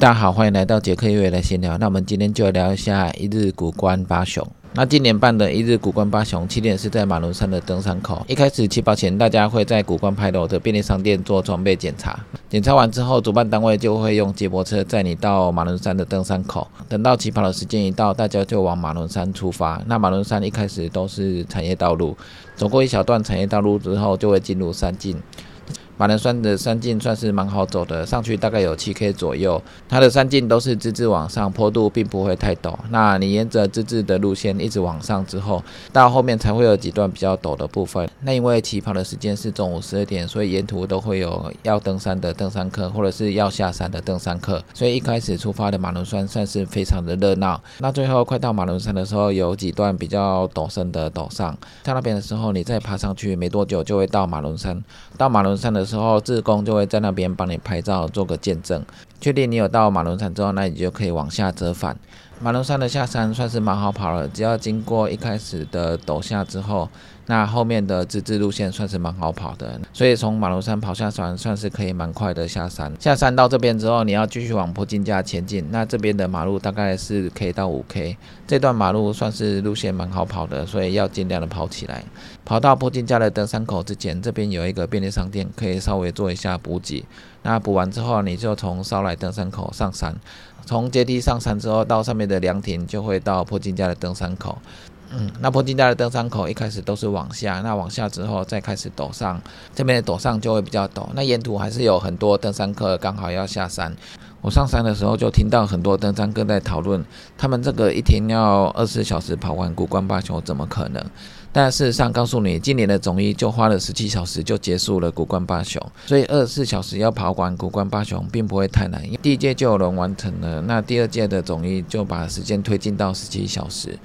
大家好，欢迎来到杰克月来闲聊。那我们今天就聊一下一日古关八雄。那今年办的一日古关八雄起点是在马伦山的登山口。一开始起跑前，大家会在古关牌楼的便利商店做装备检查。检查完之后，主办单位就会用接驳车载你到马伦山的登山口。等到起跑的时间一到，大家就往马伦山出发。那马伦山一开始都是产业道路，走过一小段产业道路之后，就会进入山境。马伦山的山径算是蛮好走的，上去大概有七 K 左右。它的山径都是直直往上，坡度并不会太陡。那你沿着直直的路线一直往上之后，到后面才会有几段比较陡的部分。那因为起跑的时间是中午十二点，所以沿途都会有要登山的登山客，或者是要下山的登山客。所以一开始出发的马伦山算是非常的热闹。那最后快到马伦山的时候，有几段比较陡深的陡上，到那边的时候，你再爬上去，没多久就会到马伦山。到马伦山的时候，志工就会在那边帮你拍照，做个见证。确定你有到马龙山之后，那你就可以往下折返。马龙山的下山算是蛮好跑了，只要经过一开始的陡下之后，那后面的直直路线算是蛮好跑的。所以从马龙山跑下山算是可以蛮快的下山。下山到这边之后，你要继续往坡金家前进。那这边的马路大概是 K 到五 K，这段马路算是路线蛮好跑的，所以要尽量的跑起来。跑到坡金家的登山口之前，这边有一个便利商店，可以稍微做一下补给。那补完之后，你就从烧来登山口上山。从阶梯上山之后，到上面的凉亭，就会到坡金家的登山口。嗯，那坡金家的登山口一开始都是往下，那往下之后再开始陡上，这边的陡上就会比较陡。那沿途还是有很多登山客刚好要下山。我上山的时候就听到很多登山客在讨论，他们这个一天要二十四小时跑完古关八雄，怎么可能？但事实上，告诉你，今年的总一就花了十七小时就结束了古关八雄，所以二十四小时要跑完古关八雄并不会太难。第一届就有人完成了，那第二届的总一就把时间推进到十七小时。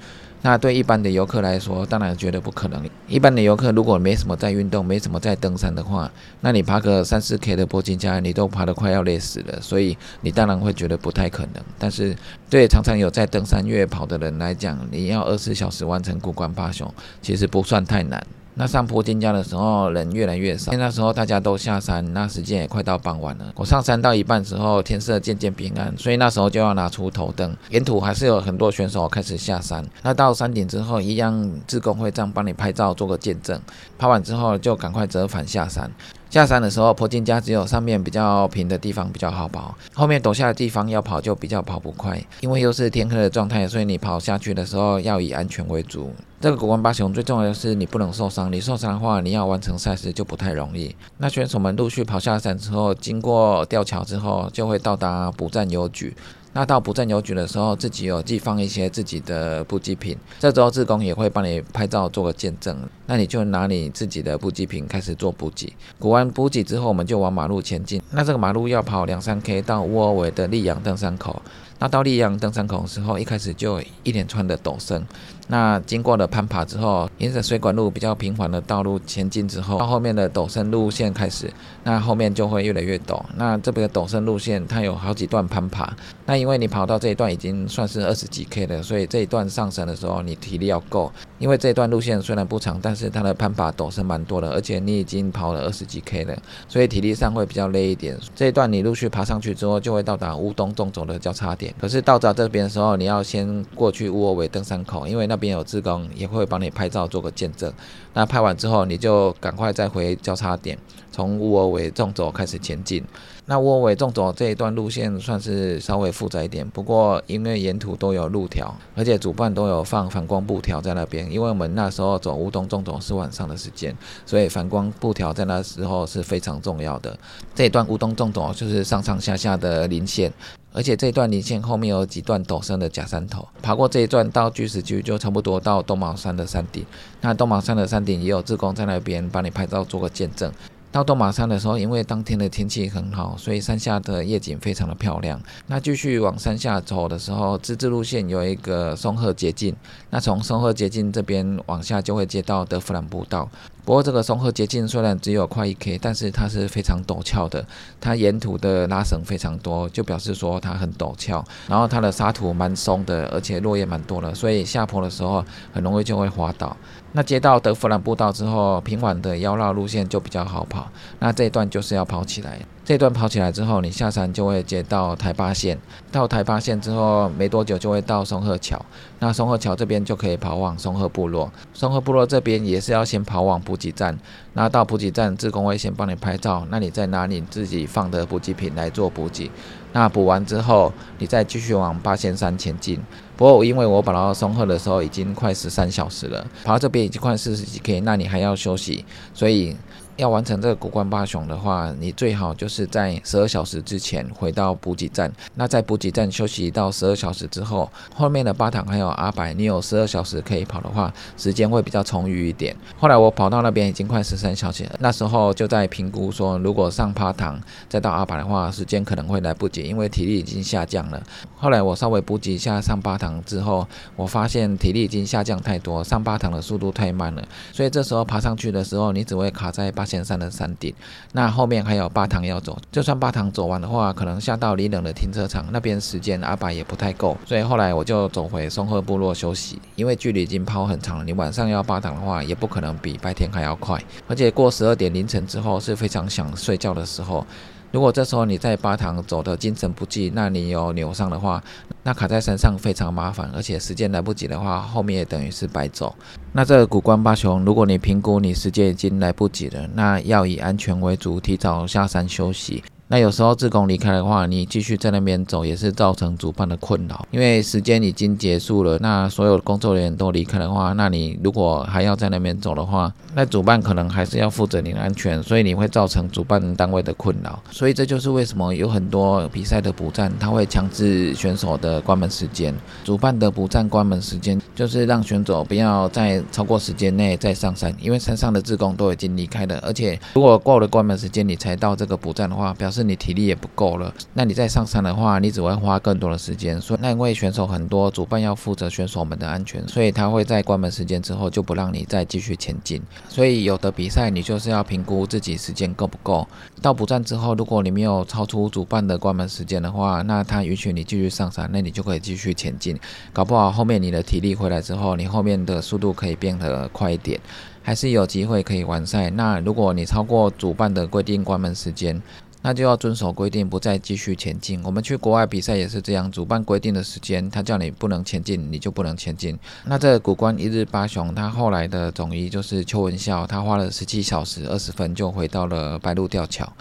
那对一般的游客来说，当然觉得不可能。一般的游客如果没什么在运动，没什么在登山的话，那你爬个三四 K 的铂金加，你都爬得快要累死了，所以你当然会觉得不太可能。但是对常常有在登山越野跑的人来讲，你要二十四小时完成过关爬雄，其实不算太难。那上坡进家的时候人越来越少，那时候大家都下山，那时间也快到傍晚了。我上山到一半时候，天色渐渐变暗，所以那时候就要拿出头灯。沿途还是有很多选手开始下山。那到山顶之后，一样自工会这样帮你拍照做个见证。拍完之后就赶快折返下山。下山的时候，坡金家只有上面比较平的地方比较好跑，后面陡下的地方要跑就比较跑不快。因为又是天黑的状态，所以你跑下去的时候要以安全为主。这个古关八雄最重要的是你不能受伤，你受伤的话，你要完成赛事就不太容易。那选手们陆续跑下山之后，经过吊桥之后，就会到达补站邮局。那到不占邮局的时候，自己有寄放一些自己的补给品，这时候志工也会帮你拍照做个见证。那你就拿你自己的补给品开始做补给。补完补给之后，我们就往马路前进。那这个马路要跑两三 K 到乌尔维的溧阳登山口。那到溧阳登山口的时候，一开始就一连串的陡升。那经过了攀爬之后，沿着水管路比较平缓的道路前进之后，到后面的陡升路线开始，那后面就会越来越陡。那这边的陡升路线它有好几段攀爬。那因为你跑到这一段已经算是二十几 K 了，所以这一段上升的时候你体力要够。因为这段路线虽然不长，但是它的攀爬陡升蛮多的，而且你已经跑了二十几 K 了，所以体力上会比较累一点。这一段你陆续爬上去之后，就会到达乌东纵走的交叉点。可是到达这边的时候，你要先过去乌尔韦登山口，因为那边有志工也会帮你拍照做个见证。那拍完之后，你就赶快再回交叉点，从乌尔韦纵走开始前进。那乌尔韦纵走这一段路线算是稍微复杂一点，不过因为沿途都有路条，而且主办都有放反光布条在那边。因为我们那时候走乌东纵走是晚上的时间，所以反光布条在那时候是非常重要的。这一段乌东纵走就是上上下下的林线。而且这段林线后面有几段陡升的假山头，爬过这一段到巨石区就差不多到东毛山的山顶。那东毛山的山顶也有志工在那边帮你拍照做个见证。到东马山的时候，因为当天的天气很好，所以山下的夜景非常的漂亮。那继续往山下走的时候，自治路线有一个松鹤捷径，那从松鹤捷径这边往下就会接到德弗兰步道。不过这个松鹤捷径虽然只有快一 K，但是它是非常陡峭的，它沿途的拉绳非常多，就表示说它很陡峭。然后它的沙土蛮松的，而且落叶蛮多的，所以下坡的时候很容易就会滑倒。那接到德弗兰步道之后，平缓的腰绕路线就比较好跑。那这一段就是要跑起来。这段跑起来之后，你下山就会接到台八线，到台八线之后没多久就会到松鹤桥，那松鹤桥这边就可以跑往松鹤部落，松鹤部落这边也是要先跑往补给站，那到补给站，自工会先帮你拍照，那你再拿你自己放的补给品来做补给，那补完之后，你再继续往八仙山前进。不过因为我跑到松鹤的时候已经快十三小时了，跑到这边已经快四十几 K，那你还要休息，所以。要完成这个古关八雄的话，你最好就是在十二小时之前回到补给站。那在补给站休息到十二小时之后，后面的八堂还有阿白，你有十二小时可以跑的话，时间会比较充裕一点。后来我跑到那边已经快十三小时了，那时候就在评估说，如果上八堂再到阿白的话，时间可能会来不及，因为体力已经下降了。后来我稍微补给一下上八堂之后，我发现体力已经下降太多，上八堂的速度太慢了，所以这时候爬上去的时候，你只会卡在仙山的山顶，那后面还有八塘要走。就算八塘走完的话，可能下到离冷的停车场那边时间阿爸也不太够，所以后来我就走回松鹤部落休息。因为距离已经跑很长了，你晚上要八塘的话，也不可能比白天还要快。而且过十二点凌晨之后是非常想睡觉的时候。如果这时候你在巴塘走的精神不济，那你有扭伤的话，那卡在山上非常麻烦，而且时间来不及的话，后面也等于是白走。那这个古关八雄，如果你评估你时间已经来不及了，那要以安全为主，提早下山休息。那有时候自贡离开的话，你继续在那边走也是造成主办的困扰，因为时间已经结束了。那所有工作人员都离开的话，那你如果还要在那边走的话，那主办可能还是要负责你的安全，所以你会造成主办单位的困扰。所以这就是为什么有很多比赛的补站，他会强制选手的关门时间。主办的补站关门时间就是让选手不要在超过时间内再上山，因为山上的自工都已经离开了。而且如果过了关门时间你才到这个补站的话，表是你体力也不够了，那你再上山的话，你只会花更多的时间。所以那因为选手很多，主办要负责选手们的安全，所以他会在关门时间之后就不让你再继续前进。所以有的比赛你就是要评估自己时间够不够。到补站之后，如果你没有超出主办的关门时间的话，那他允许你继续上山，那你就可以继续前进。搞不好后面你的体力回来之后，你后面的速度可以变得快一点，还是有机会可以完赛。那如果你超过主办的规定关门时间，那就要遵守规定，不再继续前进。我们去国外比赛也是这样，主办规定的时间，他叫你不能前进，你就不能前进。那这古关一日八雄，他后来的总医就是邱文孝，他花了十七小时二十分就回到了白鹿吊桥。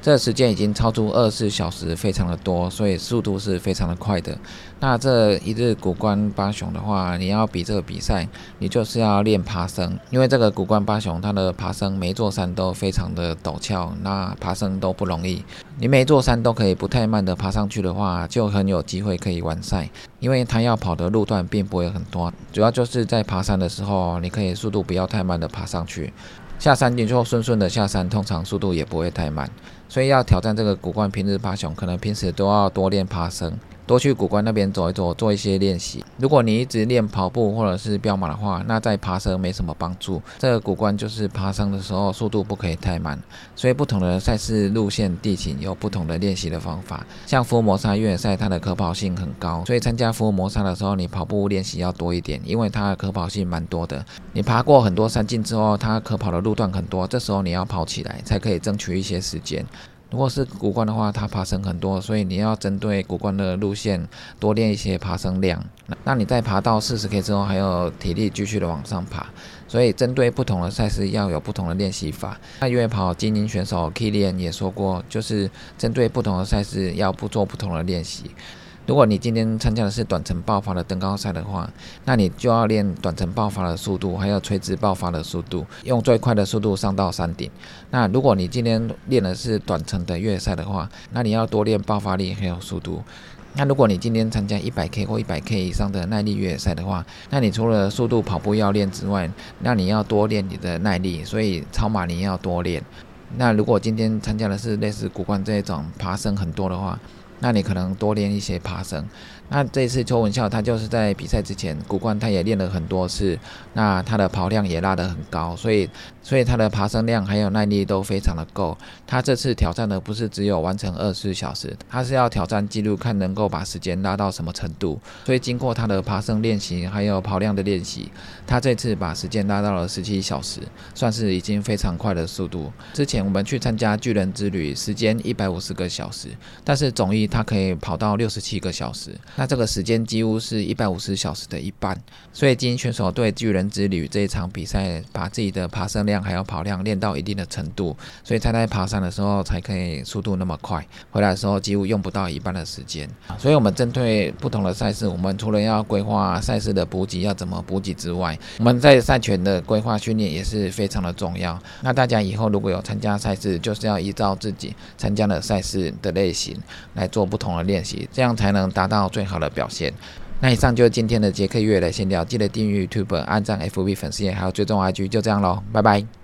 这时间已经超出二十四小时，非常的多，所以速度是非常的快的。那这一日古关八雄的话，你要比这个比赛，你就是要练爬升，因为这个古关八雄它的爬升每座山都非常的陡峭，那爬升都不容易。你每座山都可以不太慢的爬上去的话，就很有机会可以完赛，因为它要跑的路段并不会很多，主要就是在爬山的时候，你可以速度不要太慢的爬上去。下山你就顺顺的下山，通常速度也不会太慢，所以要挑战这个古关平日爬熊，可能平时都要多练爬升。多去古关那边走一走，做一些练习。如果你一直练跑步或者是飙马的话，那在爬升没什么帮助。这个古关就是爬升的时候速度不可以太慢，所以不同的赛事路线地形有不同的练习的方法。像福摩沙越野赛，它的可跑性很高，所以参加福摩沙的时候，你跑步练习要多一点，因为它的可跑性蛮多的。你爬过很多山径之后，它可跑的路段很多，这时候你要跑起来才可以争取一些时间。如果是骨关的话，它爬升很多，所以你要针对骨关的路线多练一些爬升量。那你在爬到四十 K 之后，还有体力继续的往上爬。所以针对不同的赛事要有不同的练习法。那越野跑精英选手 Kilian 也说过，就是针对不同的赛事要不做不同的练习。如果你今天参加的是短程爆发的登高赛的话，那你就要练短程爆发的速度，还有垂直爆发的速度，用最快的速度上到山顶。那如果你今天练的是短程的越野赛的话，那你要多练爆发力还有速度。那如果你今天参加一百 K 或一百 K 以上的耐力越野赛的话，那你除了速度跑步要练之外，那你要多练你的耐力，所以超马你要多练。那如果今天参加的是类似古冠这一种爬升很多的话，那你可能多练一些爬升。那这次邱文孝他就是在比赛之前，古关他也练了很多次，那他的跑量也拉得很高，所以所以他的爬升量还有耐力都非常的够。他这次挑战的不是只有完成二十四小时，他是要挑战记录，看能够把时间拉到什么程度。所以经过他的爬升练习还有跑量的练习，他这次把时间拉到了十七小时，算是已经非常快的速度。之前我们去参加巨人之旅，时间一百五十个小时，但是总一他可以跑到六十七个小时。那这个时间几乎是一百五十小时的一半，所以精英选手对巨人之旅这一场比赛，把自己的爬升量还有跑量练到一定的程度，所以才在爬山的时候才可以速度那么快，回来的时候几乎用不到一半的时间。所以，我们针对不同的赛事，我们除了要规划赛事的补给要怎么补给之外，我们在赛前的规划训练也是非常的重要。那大家以后如果有参加赛事，就是要依照自己参加的赛事的类型来做不同的练习，这样才能达到最。好的表现，那以上就是今天的杰克月的闲聊，记得订阅 YouTube、按赞 FB 粉丝页，还有追踪 IG，就这样喽，拜拜。